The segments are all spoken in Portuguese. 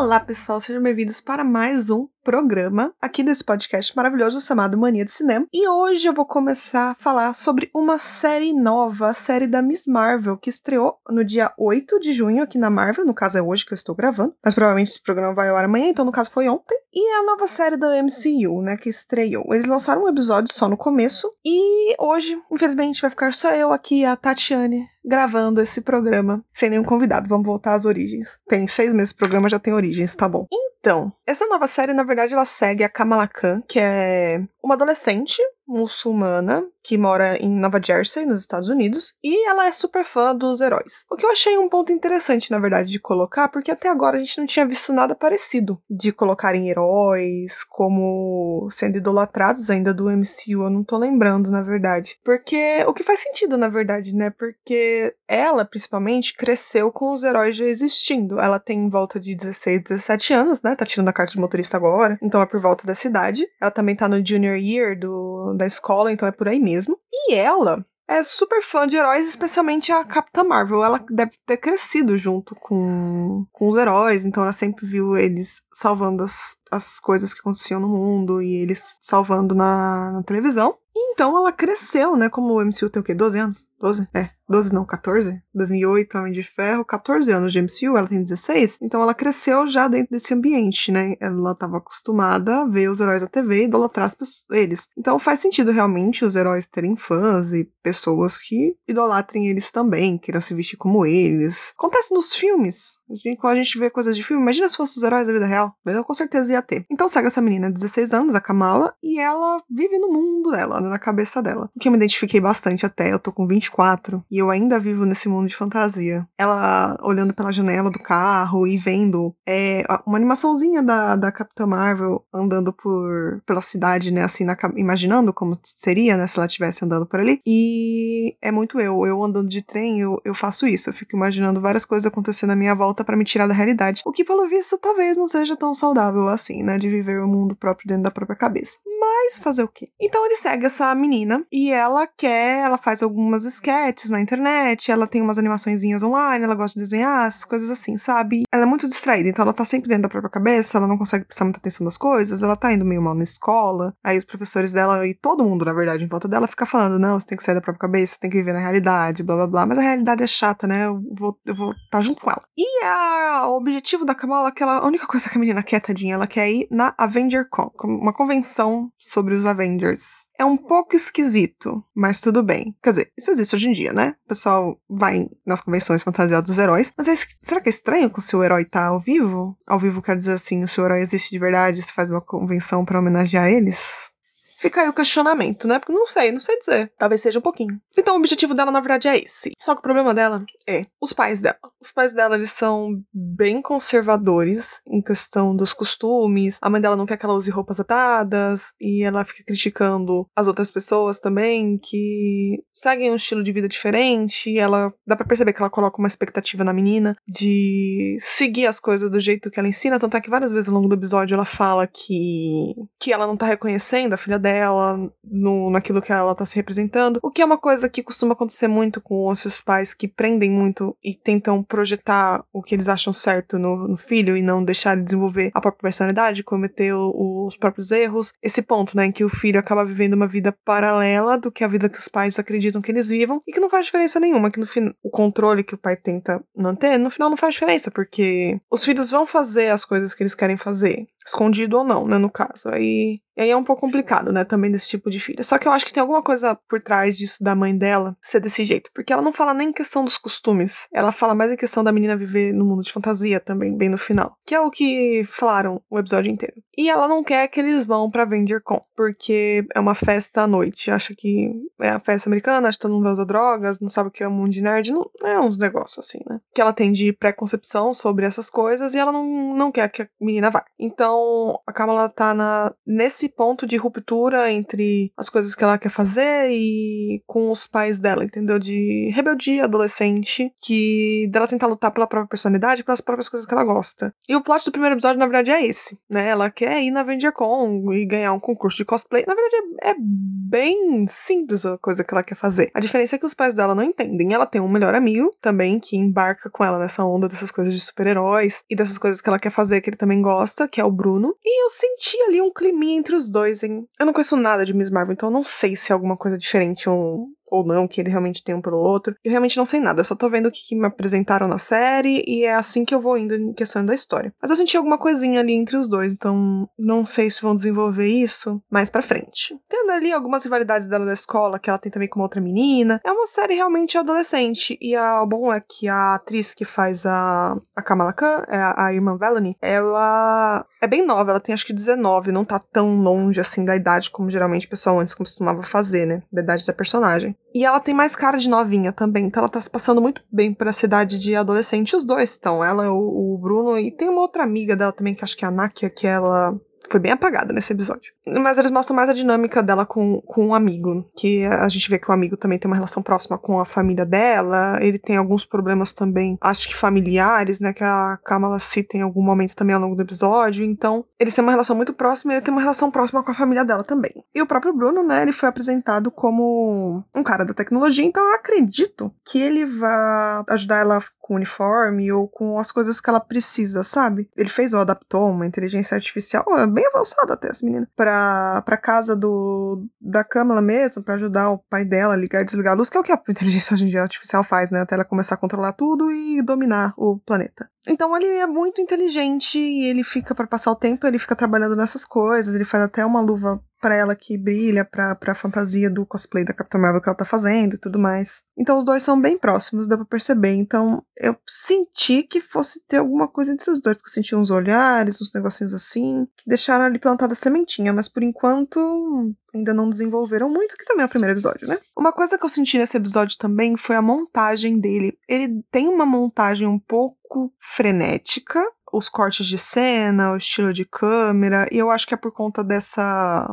Olá, pessoal, sejam bem-vindos para mais um programa aqui desse podcast maravilhoso chamado Mania de Cinema. E hoje eu vou começar a falar sobre uma série nova, a série da Miss Marvel, que estreou no dia 8 de junho aqui na Marvel, no caso é hoje que eu estou gravando, mas provavelmente esse programa vai ao ar amanhã, então no caso foi ontem. E é a nova série da MCU, né, que estreou. Eles lançaram um episódio só no começo e hoje, infelizmente, vai ficar só eu aqui, a Tatiane, gravando esse programa sem nenhum convidado. Vamos voltar às origens. Tem seis meses o programa, já tem origens, tá bom. Então, essa nova série, na verdade, ela segue a Kamala Khan, que é uma adolescente muçulmana que mora em Nova Jersey, nos Estados Unidos, e ela é super fã dos heróis. O que eu achei um ponto interessante, na verdade, de colocar, porque até agora a gente não tinha visto nada parecido de colocarem heróis como sendo idolatrados ainda do MCU, eu não tô lembrando, na verdade. Porque o que faz sentido, na verdade, né? Porque ela, principalmente, cresceu com os heróis já existindo. Ela tem em volta de 16, 17 anos, né? Tá tirando a carta de motorista agora, então é por volta da cidade. Ela também tá no Junior Year do, da escola, então é por aí mesmo. E ela é super fã de heróis, especialmente a Capitã Marvel. Ela deve ter crescido junto com, com os heróis, então ela sempre viu eles salvando as, as coisas que aconteciam no mundo e eles salvando na, na televisão. Então ela cresceu, né? Como o MCU tem o quê? 12 anos? 12? É. 12 não, 14? 2008, Homem de Ferro, 14 anos de MCU, ela tem 16. Então ela cresceu já dentro desse ambiente, né? Ela estava acostumada a ver os heróis da TV e idolatrar eles. Então faz sentido realmente os heróis terem fãs e pessoas que idolatrem eles também, queiram se vestir como eles. Acontece nos filmes. Quando a gente vê coisas de filme, imagina se fossem os heróis da vida real. Mas eu com certeza ia ter. Então segue essa menina, 16 anos, a Kamala, e ela vive no mundo dela, né, na cabeça dela. O que eu me identifiquei bastante até, eu tô com 24 e eu ainda vivo nesse mundo de fantasia. Ela olhando pela janela do carro e vendo é, uma animaçãozinha da, da Capitã Marvel andando por pela cidade, né? Assim, na, imaginando como seria, né? Se ela estivesse andando por ali. E é muito eu. Eu andando de trem, eu, eu faço isso. Eu fico imaginando várias coisas acontecendo à minha volta para me tirar da realidade. O que, pelo visto, talvez não seja tão saudável assim, né? De viver o um mundo próprio dentro da própria cabeça. Mas fazer o quê? Então ele segue essa menina e ela quer, ela faz algumas sketches na internet, ela tem umas animaçõezinhas online, ela gosta de desenhar, essas coisas assim, sabe? Ela é muito distraída, então ela tá sempre dentro da própria cabeça, ela não consegue prestar muita atenção nas coisas, ela tá indo meio mal na escola, aí os professores dela e todo mundo, na verdade, em volta dela fica falando, não, você tem que sair da própria cabeça, você tem que viver na realidade, blá blá blá, mas a realidade é chata, né? Eu vou eu vou estar tá junto com ela. E a, o objetivo da Kamala, aquela a única coisa que a menina quer, tadinha, ela quer ir na Avenger Con, uma convenção sobre os Avengers. É um pouco esquisito, mas tudo bem. Quer dizer, isso existe hoje em dia, né? O pessoal vai nas convenções fantasiadas dos heróis. Mas é, será que é estranho que o seu herói tá ao vivo? Ao vivo quer dizer assim, o seu herói existe de verdade, você faz uma convenção para homenagear eles? Fica aí o questionamento, né? Porque não sei, não sei dizer. Talvez seja um pouquinho. Então o objetivo dela, na verdade, é esse. Só que o problema dela é os pais dela. Os pais dela, eles são bem conservadores em questão dos costumes. A mãe dela não quer que ela use roupas atadas. E ela fica criticando as outras pessoas também que seguem um estilo de vida diferente. Ela dá para perceber que ela coloca uma expectativa na menina de seguir as coisas do jeito que ela ensina. Tanto é que várias vezes ao longo do episódio ela fala que, que ela não tá reconhecendo a filha dela dela, no, naquilo que ela tá se representando. O que é uma coisa que costuma acontecer muito com esses pais que prendem muito e tentam projetar o que eles acham certo no, no filho e não deixar ele desenvolver a própria personalidade, cometer o, os próprios erros. Esse ponto, né, em que o filho acaba vivendo uma vida paralela do que a vida que os pais acreditam que eles vivam e que não faz diferença nenhuma, que no fim o controle que o pai tenta manter, no final não faz diferença, porque os filhos vão fazer as coisas que eles querem fazer escondido ou não, né, no caso. Aí, aí é um pouco complicado, né, também desse tipo de filha. Só que eu acho que tem alguma coisa por trás disso da mãe dela ser desse jeito, porque ela não fala nem em questão dos costumes, ela fala mais em questão da menina viver no mundo de fantasia também, bem no final, que é o que falaram o episódio inteiro. E ela não quer que eles vão pra VenderCon, porque é uma festa à noite, acha que é a festa americana, acha que todo mundo vai usar drogas, não sabe o que é o mundo de nerd, não é uns negócios assim, né? Que ela tem de pré-concepção sobre essas coisas e ela não, não quer que a menina vá. Então Então, a Kamala tá na, nesse ponto de ruptura entre as coisas que ela quer fazer e com os pais dela, entendeu? De rebeldia adolescente, que dela tentar lutar pela própria personalidade, pelas próprias coisas que ela gosta. E o plot do primeiro episódio, na verdade, é esse, né? Ela quer ir na VendiaCon e ganhar um concurso de cosplay. Na verdade, é, é bem simples a coisa que ela quer fazer. A diferença é que os pais dela não entendem. Ela tem um melhor amigo também que embarca com ela nessa onda dessas coisas de super-heróis e dessas coisas que ela quer fazer que ele também gosta, que é o Bruno. E eu senti ali um climinha entre os dois, hein? Eu não conheço nada de Miss Marvel, então eu não sei se é alguma coisa diferente um, ou não, que ele realmente tem um pelo outro. Eu realmente não sei nada, eu só tô vendo o que, que, me apresentaram na série e é assim que eu vou indo em questão da história. Mas eu senti alguma coisinha ali entre os dois, então não sei se vão desenvolver isso mais pra frente. Tendo ali algumas rivalidades dela da escola, que ela tem também com uma outra menina. É uma série realmente adolescente. E a, o bom é que a atriz que faz a, a Kamala Khan, é a, a irmã Melanie, ela é bem nova, ela tem acho que 19, não tá tão longe assim da idade como geralmente o pessoal antes costumava fazer, né? Da idade da personagem. E ela tem mais cara de novinha também, então ela tá se passando muito bem pra cidade de adolescente. Os dois estão, ela, o, o Bruno, e tem uma outra amiga dela também, que acho que é a Nakia, que ela foi bem apagada nesse episódio. Mas eles mostram mais a dinâmica dela com, com um amigo. Que a gente vê que o amigo também tem uma relação próxima com a família dela. Ele tem alguns problemas também, acho que familiares, né? Que a Kamala cita em algum momento também ao longo do episódio. Então, eles têm uma relação muito próxima e ele tem uma relação próxima com a família dela também. E o próprio Bruno, né? Ele foi apresentado como um cara da tecnologia. Então, eu acredito que ele vai ajudar ela com o uniforme ou com as coisas que ela precisa, sabe? Ele fez ou adaptou uma inteligência artificial é bem avançada até essa menina pra, pra casa do da Câmara mesmo, para ajudar o pai dela a ligar e desligar a luz, que é o que a inteligência artificial faz, né? Até ela começar a controlar tudo e dominar o planeta. Então ele é muito inteligente e ele fica para passar o tempo, ele fica trabalhando nessas coisas, ele faz até uma luva para ela que brilha pra, pra fantasia do cosplay da Capitã Marvel que ela tá fazendo e tudo mais. Então os dois são bem próximos, dá pra perceber. Então eu senti que fosse ter alguma coisa entre os dois, porque eu senti uns olhares, uns negocinhos assim, que deixaram ali plantada a sementinha, mas por enquanto ainda não desenvolveram muito, que também é o primeiro episódio, né? Uma coisa que eu senti nesse episódio também foi a montagem dele. Ele tem uma montagem um pouco frenética, os cortes de cena, o estilo de câmera, e eu acho que é por conta dessa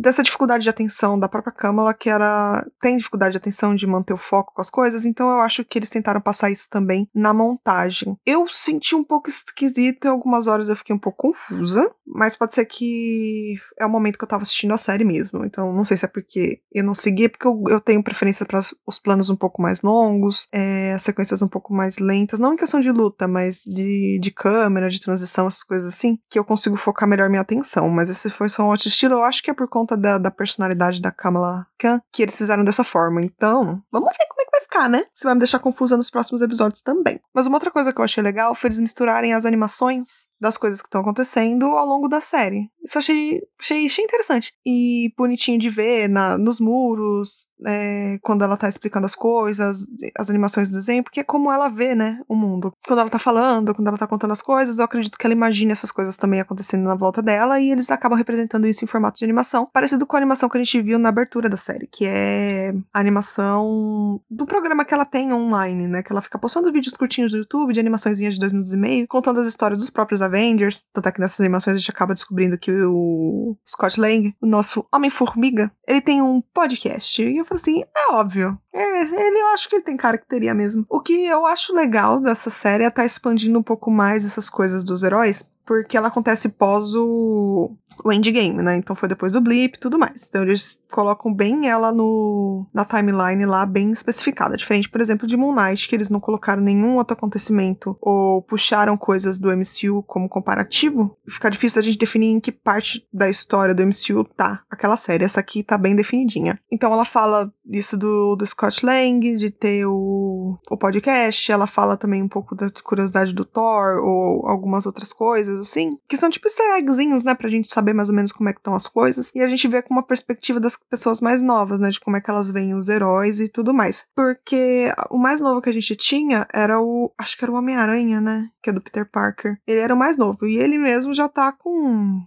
dessa dificuldade de atenção da própria Kamala, que era tem dificuldade de atenção de manter o foco com as coisas, então eu acho que eles tentaram passar isso também na montagem. Eu senti um pouco esquisito, em algumas horas eu fiquei um pouco confusa, mas pode ser que é o momento que eu tava assistindo a série mesmo, então não sei se é porque eu não segui, porque eu, eu tenho preferência para os planos um pouco mais longos, é, as sequências um pouco mais lentas, não em questão de luta, mas de, de câmera, de transição, essas coisas assim, que eu consigo focar melhor minha atenção, mas esse foi só um outro estilo, eu acho que é por conta da, da personalidade da Kamala Khan que eles fizeram dessa forma. Então, vamos ver como é que vai ficar, né? Se vai me deixar confusa nos próximos episódios também. Mas uma outra coisa que eu achei legal foi eles misturarem as animações das coisas que estão acontecendo ao longo da série. Isso achei, achei, achei interessante. E bonitinho de ver na, nos muros, é, quando ela tá explicando as coisas, as animações do desenho, porque é como ela vê, né, o mundo. Quando ela tá falando, quando ela tá contando as coisas, eu acredito que ela imagina essas coisas também acontecendo na volta dela e eles acabam representando isso em formato de animação, parecido com a animação que a gente viu na abertura da série, que é a animação do programa que ela tem online, né, que ela fica postando vídeos curtinhos no YouTube de animaçõezinhas de dois minutos e meio, contando as histórias dos próprios Avengers, tanto é que nessas animações a gente acaba descobrindo que o Scott Lang, o nosso Homem-Formiga, ele tem um podcast, e eu falo assim, é óbvio, é, ele eu acho que ele tem cara que teria mesmo. O que eu acho legal dessa série é estar tá expandindo um pouco mais essas coisas dos heróis, porque ela acontece pós o, o endgame, né? Então foi depois do blip e tudo mais. Então eles colocam bem ela no na timeline lá, bem especificada. Diferente, por exemplo, de Moon Knight, que eles não colocaram nenhum outro acontecimento ou puxaram coisas do MCU como comparativo. Fica difícil a gente definir em que parte da história do MCU tá aquela série. Essa aqui tá bem definidinha. Então ela fala isso do, do Scott Lang, de ter o, o podcast. Ela fala também um pouco da curiosidade do Thor ou algumas outras coisas assim, que são tipo easter eggzinhos, né, pra gente saber mais ou menos como é que estão as coisas, e a gente vê com uma perspectiva das pessoas mais novas, né, de como é que elas veem os heróis e tudo mais. Porque o mais novo que a gente tinha era o, acho que era o Homem-Aranha, né, que é do Peter Parker. Ele era o mais novo, e ele mesmo já tá com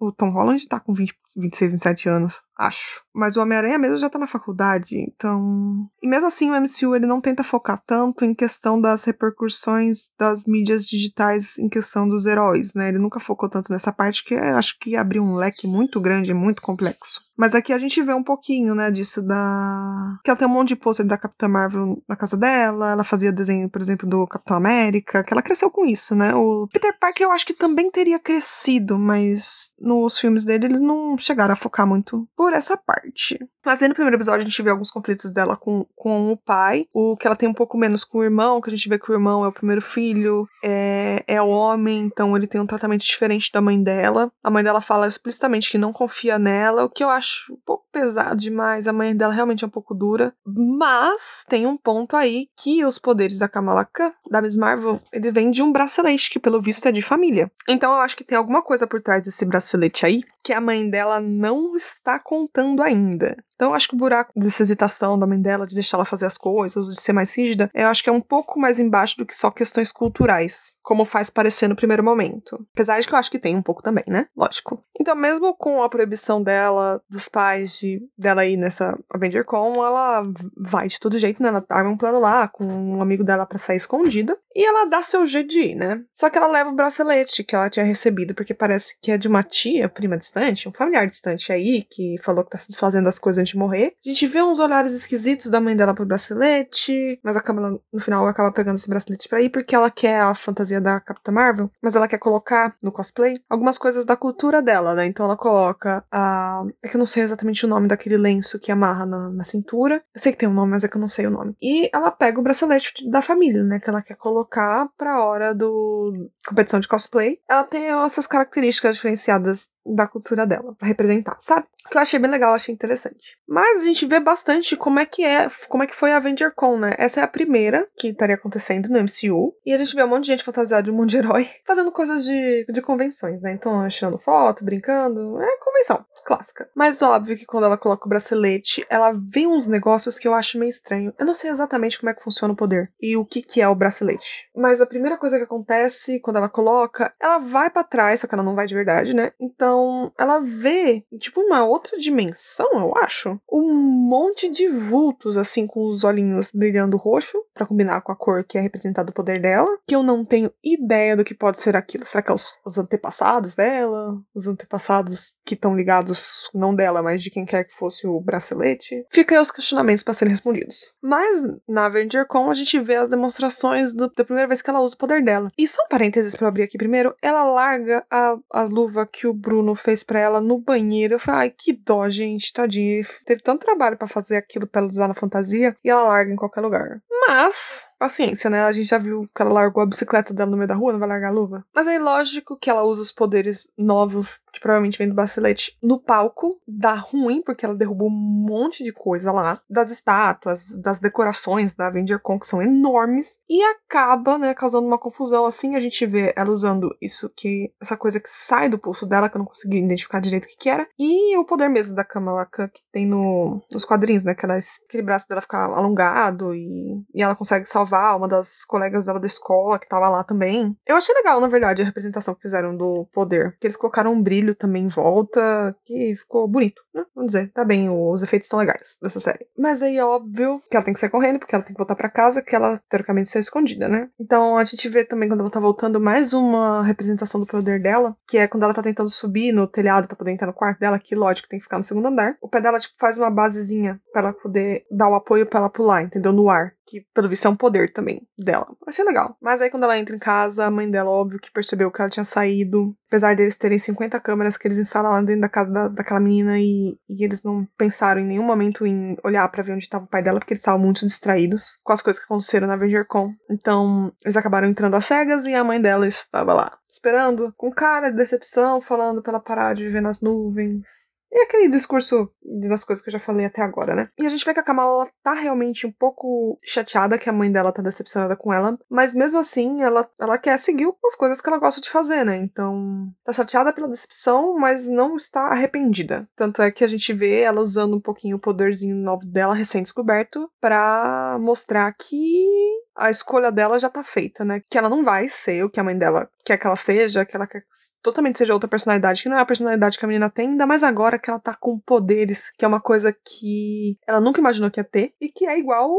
o Tom Holland tá com 20, 26, 27 anos, acho. Mas o Homem-Aranha mesmo já tá na faculdade, então. E mesmo assim, o MCU ele não tenta focar tanto em questão das repercussões das mídias digitais em questão dos heróis, né? Ele nunca focou tanto nessa parte que acho que abriu um leque muito grande, muito complexo. Mas aqui a gente vê um pouquinho, né, disso da. Que ela tem um monte de pôster da Capitã Marvel na casa dela, ela fazia desenho, por exemplo, do Capitão América, que ela cresceu com isso, né? O Peter Parker eu acho que também teria crescido, mas nos filmes dele eles não chegaram a focar muito por essa parte. Mas aí no primeiro episódio a gente vê alguns conflitos dela com, com o pai, o que ela tem um pouco menos com o irmão, que a gente vê que o irmão é o primeiro filho, é, é homem, então ele tem um tratamento diferente da mãe dela. A mãe dela fala explicitamente que não confia nela, o que eu acho um pouco pesado demais. A mãe dela realmente é um pouco dura. Mas tem um ponto aí que os poderes da Kamala Khan, da Miss Marvel, ele vem de um bracelete, que pelo visto é de família. Então eu acho que tem alguma coisa por trás desse bracelete aí que a mãe dela não está contando ainda. Então, acho que o buraco dessa hesitação da mãe dela de deixar ela fazer as coisas, de ser mais rígida, eu acho que é um pouco mais embaixo do que só questões culturais, como faz parecer no primeiro momento. Apesar de que eu acho que tem um pouco também, né? Lógico. Então, mesmo com a proibição dela, dos pais, de dela ir nessa Avenger Con, ela vai de todo jeito, né? Ela arma um plano lá com um amigo dela para sair escondida. E ela dá seu jeito de ir, né? Só que ela leva o bracelete que ela tinha recebido, porque parece que é de uma tia, prima distante, um familiar distante aí, que falou que tá se desfazendo das coisas antes de morrer. A gente vê uns olhares esquisitos da mãe dela pro bracelete, mas a Kamala, no final, acaba pegando esse bracelete pra ir, porque ela quer a fantasia da Capitã Marvel, mas ela quer colocar no cosplay algumas coisas da cultura dela, né? Então ela coloca a. É que eu não sei exatamente o nome daquele lenço que amarra na, na cintura. Eu sei que tem um nome, mas é que eu não sei o nome. E ela pega o bracelete da família, né? Que ela quer colocar colocar pra hora do competição de cosplay, ela tem essas características diferenciadas da cultura dela para representar, sabe? Que eu achei bem legal, achei interessante. Mas a gente vê bastante como é que é, como é que foi a Avenger Con, né? Essa é a primeira que estaria acontecendo no MCU. E a gente vê um monte de gente fantasiada de um monte de herói fazendo coisas de, de convenções, né? Então, achando foto, brincando. É convenção clássica. Mas óbvio que quando ela coloca o bracelete, ela vê uns negócios que eu acho meio estranho. Eu não sei exatamente como é que funciona o poder e o que que é o bracelete. Mas a primeira coisa que acontece quando ela coloca, ela vai para trás, só que ela não vai de verdade, né? Então, ela vê, tipo, uma outra dimensão, eu acho. Um monte de vultos, assim, com os olhinhos brilhando roxo, para combinar com a cor que é representada o poder dela, que eu não tenho ideia do que pode ser aquilo. Será que é os, os antepassados dela? Os antepassados que estão ligados, não dela, mas de quem quer que fosse o bracelete? Fica aí os questionamentos para serem respondidos. Mas na Avenger Con a gente vê as demonstrações do, primeira vez que ela usa o poder dela. E só um parênteses pra eu abrir aqui primeiro, ela larga a, a luva que o Bruno fez para ela no banheiro. Eu falei, ai, que dó, gente, tadinha. Teve tanto trabalho para fazer aquilo pra ela usar na fantasia e ela larga em qualquer lugar. Mas, paciência, né? A gente já viu que ela largou a bicicleta dela no meio da rua, não vai largar a luva. Mas aí, lógico que ela usa os poderes novos, que provavelmente vem do bracelete, no palco. Dá ruim, porque ela derrubou um monte de coisa lá. Das estátuas, das decorações da Avenger Con, que são enormes. E acaba, né, causando uma confusão. Assim, a gente vê ela usando isso que... Essa coisa que sai do pulso dela, que eu não consegui identificar direito o que que era. E o poder mesmo da Kamala Khan, que tem no, nos quadrinhos, né? Aquela, aquele braço dela ficar alongado e e ela consegue salvar uma das colegas dela da escola que tava lá também. Eu achei legal, na verdade, a representação que fizeram do poder. Que eles colocaram um brilho também em volta, que ficou bonito, né? Vamos dizer, tá bem, os efeitos estão legais dessa série. Mas aí, óbvio, que ela tem que sair correndo, porque ela tem que voltar para casa, que ela, teoricamente, está escondida, né? Então a gente vê também quando ela tá voltando mais uma representação do poder dela, que é quando ela tá tentando subir no telhado para poder entrar no quarto dela, que lógico tem que ficar no segundo andar. O pé dela, tipo, faz uma basezinha para ela poder dar o apoio para ela pular, entendeu? No ar que pelo visto é um poder também dela. Achei legal. Mas aí quando ela entra em casa, a mãe dela, óbvio, que percebeu que ela tinha saído. Apesar deles terem 50 câmeras que eles instalaram lá dentro da casa da, daquela menina e, e, eles não pensaram em nenhum momento em olhar para ver onde estava o pai dela, porque eles estavam muito distraídos com as coisas que aconteceram na VengerCon. Então, eles acabaram entrando às cegas e a mãe dela estava lá, esperando, com cara de decepção, falando pra ela parar de viver nas nuvens e aquele discurso das coisas que eu já falei até agora, né? E a gente vê que a Kamala tá realmente um pouco chateada que a mãe dela tá decepcionada com ela, mas mesmo assim ela, ela quer seguir as coisas que ela gosta de fazer, né? Então, tá chateada pela decepção, mas não está arrependida. Tanto é que a gente vê ela usando um pouquinho o poderzinho novo dela, recém-descoberto, para mostrar que a escolha dela já tá feita, né? Que ela não vai ser o que a mãe dela quer que ela seja, que ela quer que totalmente seja outra personalidade, que não é a personalidade que a menina tem, ainda mais agora que ela tá com poderes, que é uma coisa que ela nunca imaginou que ia ter, e que é igual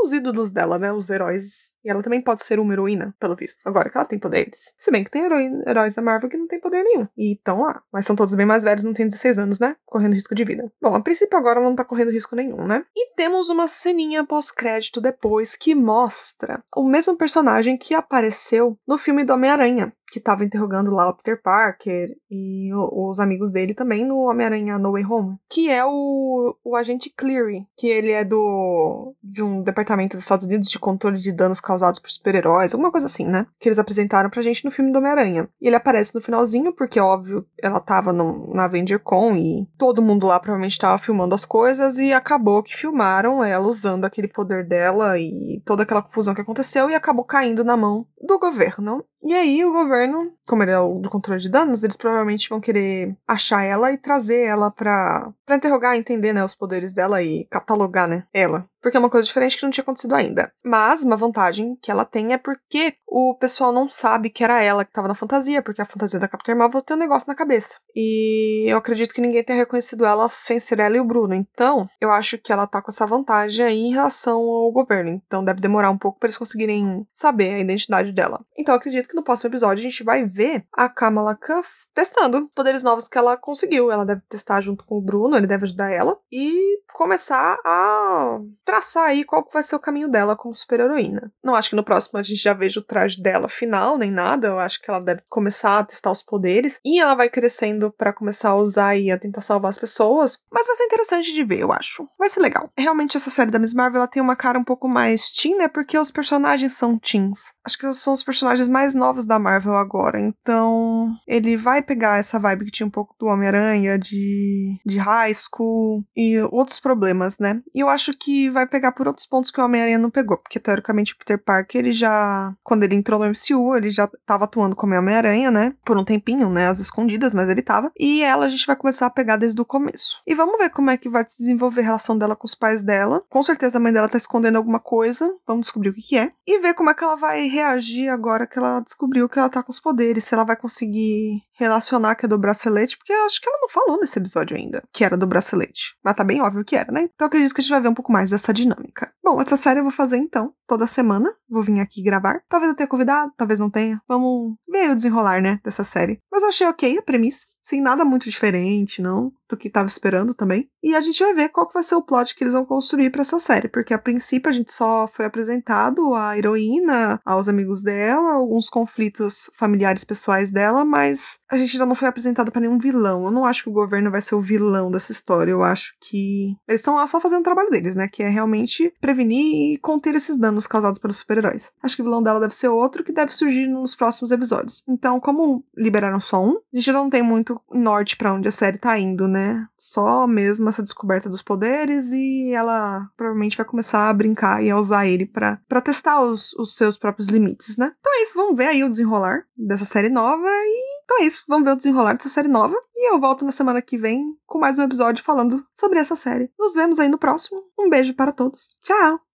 aos ídolos dela, né? Os heróis. E ela também pode ser uma heroína, pelo visto, agora que ela tem poderes. Se bem que tem heróis da Marvel que não tem poder nenhum. E estão lá. Mas são todos bem mais velhos, não tem 16 anos, né? Correndo risco de vida. Bom, a princípio agora ela não tá correndo risco nenhum, né? E temos uma ceninha pós-crédito depois que mostra o mesmo personagem que apareceu no filme do Homem-Aranha que estava interrogando lá o Peter Parker e os amigos dele também no Homem-Aranha No Way Home, que é o, o agente Cleary, que ele é do de um departamento dos Estados Unidos de controle de danos causados por super-heróis, alguma coisa assim, né? Que eles apresentaram pra gente no filme do Homem-Aranha. E ele aparece no finalzinho, porque óbvio, ela tava no, na Con e todo mundo lá provavelmente tava filmando as coisas e acabou que filmaram ela usando aquele poder dela e toda aquela confusão que aconteceu e acabou caindo na mão do governo. E aí o governo, como ele é o do controle de danos, eles provavelmente vão querer achar ela e trazer ela pra, pra interrogar, entender, né, os poderes dela e catalogar, né, ela porque é uma coisa diferente que não tinha acontecido ainda. Mas uma vantagem que ela tem é porque o pessoal não sabe que era ela que estava na fantasia, porque a fantasia da Capitã Marvel tem um negócio na cabeça. E eu acredito que ninguém tenha reconhecido ela sem ser ela e o Bruno. Então, eu acho que ela tá com essa vantagem aí em relação ao governo. Então, deve demorar um pouco para eles conseguirem saber a identidade dela. Então, acredito que no próximo episódio gente vai ver a Kamala Khan testando poderes novos que ela conseguiu. Ela deve testar junto com o Bruno, ele deve ajudar ela e começar a traçar aí qual vai ser o caminho dela como super-heroína. Não acho que no próximo a gente já veja o traje dela final, nem nada. Eu acho que ela deve começar a testar os poderes. E ela vai crescendo para começar a usar e a tentar salvar as pessoas. Mas vai ser interessante de ver, eu acho. Vai ser legal. Realmente, essa série da Miss Marvel ela tem uma cara um pouco mais teen, né? Porque os personagens são teens. Acho que são os personagens mais novos da Marvel agora. Então, ele vai pegar essa vibe que tinha um pouco do Homem-Aranha, de, de high school e outros problemas, né? E eu acho que vai pegar por outros pontos que o Homem-Aranha não pegou, porque teoricamente o Peter Parker, ele já, quando ele entrou no MCU, ele já tava atuando como Homem-Aranha, né? Por um tempinho, né? As escondidas, mas ele tava. E ela a gente vai começar a pegar desde o começo. E vamos ver como é que vai se desenvolver a relação dela com os pais dela. Com certeza a mãe dela tá escondendo alguma coisa. Vamos descobrir o que, que é. E ver como é que ela vai reagir agora que ela descobriu que ela tá com os poderes. Se ela vai conseguir relacionar que é do bracelete, porque eu acho que ela não falou nesse episódio ainda que era do bracelete. Mas tá bem óbvio que era, né? Então acredito que a gente vai ver um pouco mais dessa dinâmica. Bom, essa série eu vou fazer então, toda semana. Vou vir aqui gravar. Talvez eu tenha convidado, talvez não tenha. Vamos ver o desenrolar, né, dessa série. Mas eu achei ok a premissa. Sem nada muito diferente, não, do que tava esperando também. E a gente vai ver qual que vai ser o plot que eles vão construir para essa série, porque a princípio a gente só foi apresentado a heroína, aos amigos dela, alguns conflitos familiares pessoais dela, mas a gente ainda não foi apresentado para nenhum vilão. Eu não acho que o governo vai ser o vilão dessa história. Eu acho que eles estão lá só fazendo o trabalho deles, né, que é realmente prevenir e conter esses danos causados pelos super-heróis. Acho que o vilão dela deve ser outro que deve surgir nos próximos episódios. Então, como liberaram só um, a gente não tem muito muito norte para onde a série tá indo, né? Só mesmo essa descoberta dos poderes e ela provavelmente vai começar a brincar e a usar ele para testar os, os seus próprios limites, né? Então é isso, vamos ver aí o desenrolar dessa série nova e então é isso, vamos ver o desenrolar dessa série nova e eu volto na semana que vem com mais um episódio falando sobre essa série. Nos vemos aí no próximo. Um beijo para todos. Tchau!